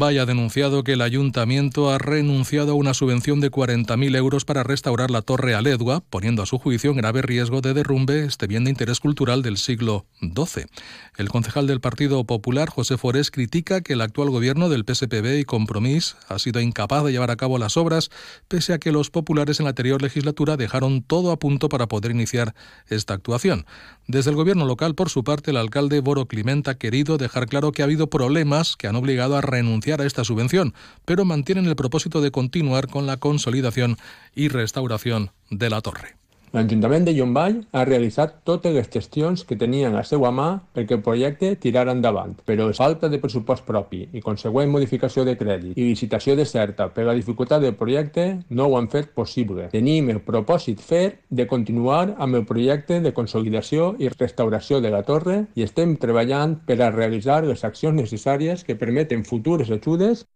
Llombay ha denunciado que el ayuntamiento ha renunciado a una subvención de 40.000 euros para restaurar la torre Aledua, poniendo a su juicio en grave riesgo de derrumbe este bien de interés cultural del siglo XII. El concejal del Partido Popular, José Forés, critica que el actual gobierno del PSPB y Compromís ha sido incapaz de llevar a cabo las obras, pese a que los populares en la anterior legislatura dejaron todo a punto para poder iniciar esta actuación. Desde el gobierno local, por su parte, el alcalde Boro Clement ha querido dejar claro que ha habido problemas que han obligado a renunciar a esta subvención, pero mantienen el propósito de continuar con la consolidación y restauración de la torre. L'Ajuntament de Llombai ha realitzat totes les gestions que tenien a seva mà perquè el projecte tirara endavant, però falta de pressupost propi i consegüent modificació de crèdit i licitació de certa per la dificultat del projecte no ho han fet possible. Tenim el propòsit fer de continuar amb el projecte de consolidació i restauració de la torre i estem treballant per a realitzar les accions necessàries que permeten futures ajudes